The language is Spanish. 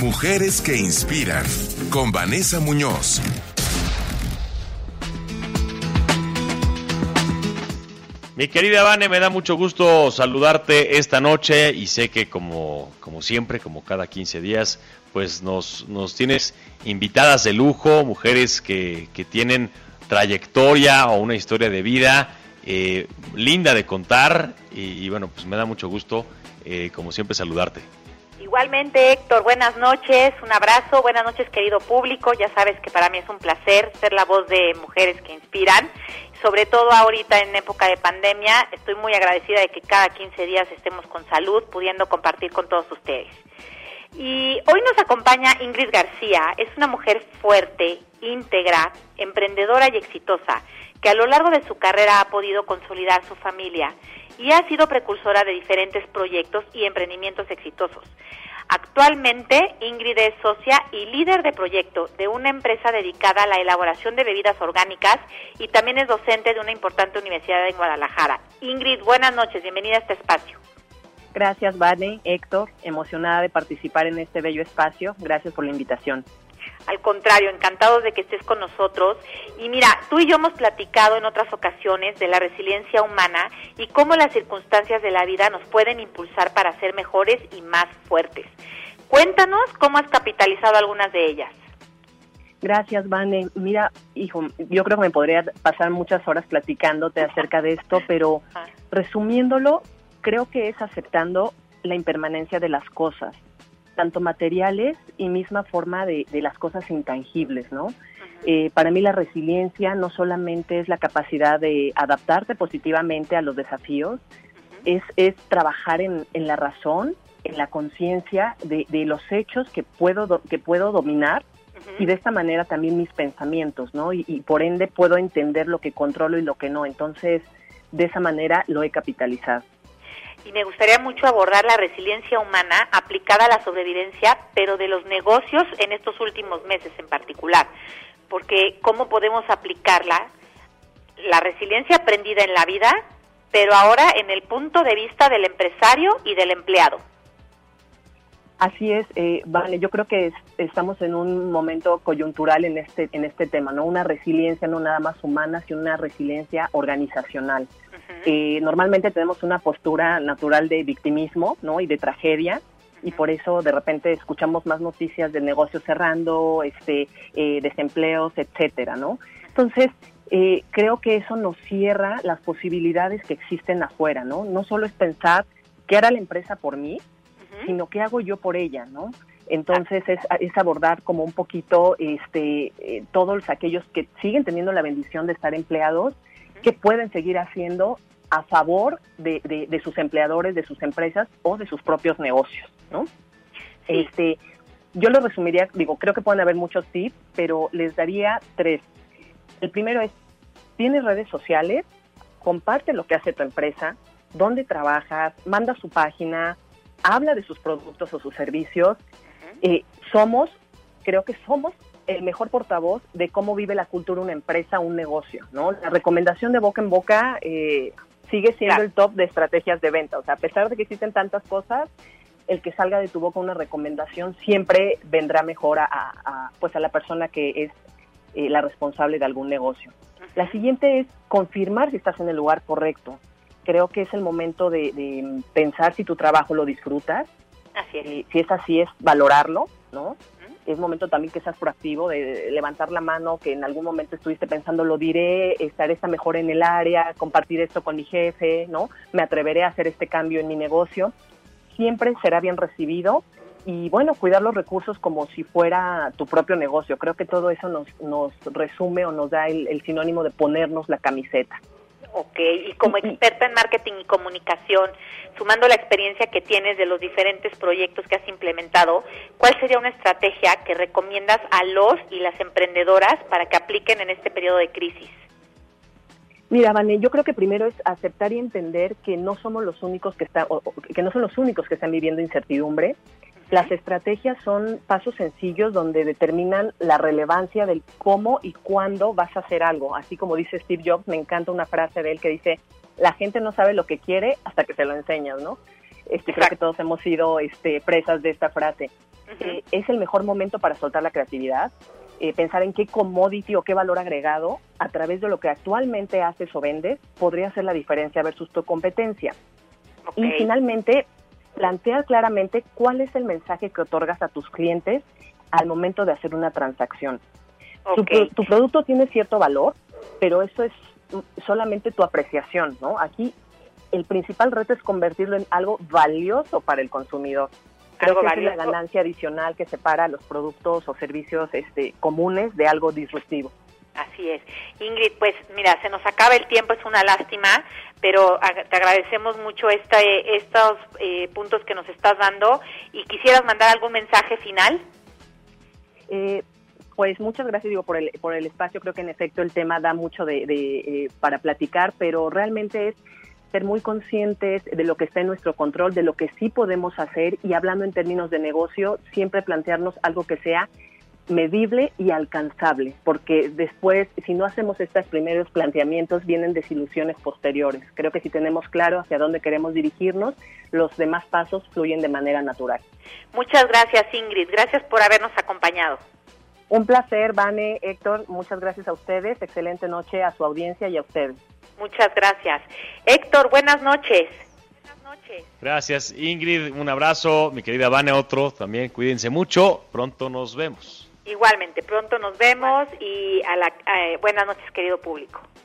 Mujeres que inspiran con Vanessa Muñoz. Mi querida Vane, me da mucho gusto saludarte esta noche y sé que como, como siempre, como cada 15 días, pues nos, nos tienes invitadas de lujo, mujeres que, que tienen trayectoria o una historia de vida eh, linda de contar y, bueno, pues me da mucho gusto, eh, como siempre, saludarte. Igualmente, Héctor, buenas noches, un abrazo, buenas noches, querido público. Ya sabes que para mí es un placer ser la voz de mujeres que inspiran, sobre todo ahorita en época de pandemia. Estoy muy agradecida de que cada 15 días estemos con salud, pudiendo compartir con todos ustedes. Y hoy nos acompaña Ingrid García, es una mujer fuerte, íntegra, emprendedora y exitosa, que a lo largo de su carrera ha podido consolidar su familia y ha sido precursora de diferentes proyectos y emprendimientos exitosos. Actualmente, Ingrid es socia y líder de proyecto de una empresa dedicada a la elaboración de bebidas orgánicas y también es docente de una importante universidad en Guadalajara. Ingrid, buenas noches, bienvenida a este espacio. Gracias, Vane, Héctor, emocionada de participar en este bello espacio. Gracias por la invitación. Al contrario, encantados de que estés con nosotros. Y mira, tú y yo hemos platicado en otras ocasiones de la resiliencia humana y cómo las circunstancias de la vida nos pueden impulsar para ser mejores y más fuertes. Cuéntanos cómo has capitalizado algunas de ellas. Gracias, Vane. Mira, hijo, yo creo que me podría pasar muchas horas platicándote acerca de esto, pero resumiéndolo, creo que es aceptando la impermanencia de las cosas tanto materiales y misma forma de, las cosas intangibles, ¿no? Eh, para mí la resiliencia no solamente es la capacidad de adaptarte positivamente a los desafíos, es, es trabajar en, la razón, en la conciencia de, los hechos que puedo, que puedo dominar y de esta manera también mis pensamientos, ¿no? Y, y, por ende puedo entender lo que controlo y lo que no. Entonces, de esa manera lo he capitalizado y me gustaría mucho abordar la resiliencia humana aplicada a la sobrevivencia, pero de los negocios en estos últimos meses en particular, porque cómo podemos aplicarla, la resiliencia aprendida en la vida, pero ahora en el punto de vista del empresario y del empleado. Así es, eh, vale, yo creo que estamos en un momento coyuntural en este, en este tema, ¿no? Una resiliencia no nada más humana, sino una resiliencia organizacional. Eh, normalmente tenemos una postura natural de victimismo, ¿no? Y de tragedia, y por eso de repente escuchamos más noticias de negocios cerrando, este, eh, desempleos, etcétera, ¿no? Entonces, eh, creo que eso nos cierra las posibilidades que existen afuera, ¿no? No solo es pensar qué hará la empresa por mí, sino qué hago yo por ella, ¿no? Entonces es, es abordar como un poquito este, eh, todos aquellos que siguen teniendo la bendición de estar empleados, que pueden seguir haciendo a favor de, de, sus empleadores, de sus empresas o de sus propios negocios, ¿no? Este, yo lo resumiría, digo, creo que pueden haber muchos tips, pero les daría tres. El primero es, tienes redes sociales, comparte lo que hace tu empresa, dónde trabajas, manda su página, habla de sus productos o sus servicios. Eh, somos, creo que somos el mejor portavoz de cómo vive la cultura una empresa, un negocio, ¿no? La recomendación de boca en boca eh, sigue siendo el top de estrategias de venta. O sea, a pesar de que existen tantas cosas, el que salga de tu boca una recomendación siempre vendrá mejor a, pues a la persona que es eh, la responsable de algún negocio. La siguiente es confirmar si estás en el lugar correcto creo que es el momento de, pensar si tu trabajo lo disfrutas. Así es. si es así, es valorarlo, ¿no? Es momento también que seas proactivo, de levantar la mano, que en algún momento estuviste pensando, lo diré, estaré esta mejor en el área, compartir esto con mi jefe, ¿no? Me atreveré a hacer este cambio en mi negocio. Siempre será bien recibido y bueno, cuidar los recursos como si fuera tu propio negocio. Creo que todo eso nos, nos resume o nos da el sinónimo de ponernos la camiseta. Ok, y como experta en marketing y comunicación, sumando la experiencia que tienes de los diferentes proyectos que has implementado, ¿cuál sería una estrategia que recomiendas a los y las emprendedoras para que apliquen en este periodo de crisis? Mira, Vane, yo creo que primero es aceptar y entender que no somos los únicos que están, que no son los únicos que están viviendo incertidumbre, las estrategias son pasos sencillos donde determinan la relevancia del cómo y cuándo vas a hacer algo. Así como dice Steve Jobs, me encanta una frase de él que dice, la gente no sabe lo que quiere hasta que se lo enseñas, ¿no? Este, creo que todos hemos sido este, presas de esta frase. eh, es el mejor momento para soltar la creatividad, eh, pensar en qué commodity o qué valor agregado a través de lo que actualmente haces o vendes podría hacer la diferencia versus tu competencia. Y finalmente, plantear claramente cuál es el mensaje que otorgas a tus clientes al momento de hacer una transacción. Tu, tu, producto tiene cierto valor, pero eso es solamente tu apreciación, ¿no? Aquí el principal reto es convertirlo en algo valioso para el consumidor. Creo que es la ganancia adicional que separa los productos o servicios este, comunes de algo disruptivo. Así es. Ingrid, pues mira, se nos acaba el tiempo, es una lástima, pero te agradecemos mucho este, estos eh, puntos que nos estás dando y quisieras mandar algún mensaje final. Eh, pues muchas gracias digo por el por el espacio. Creo que en efecto el tema da mucho de, eh, para platicar, pero realmente es ser muy conscientes de lo que está en nuestro control, de lo que sí podemos hacer y hablando en términos de negocio, siempre plantearnos algo que sea medible y alcanzable, porque después, si no hacemos estos primeros planteamientos, vienen desilusiones posteriores. Creo que si tenemos claro hacia dónde queremos dirigirnos, los demás pasos fluyen de manera natural. Muchas gracias, Ingrid. Gracias por habernos acompañado. Un placer, Vane, Héctor. Muchas gracias a ustedes. Excelente noche a su audiencia y a ustedes. Muchas gracias. Héctor, buenas noches. Buenas noches. Gracias, Ingrid. Un abrazo. Mi querida Vane, otro también. Cuídense mucho. Pronto nos vemos. Igualmente, pronto nos vemos y a la, eh, buenas noches, querido público.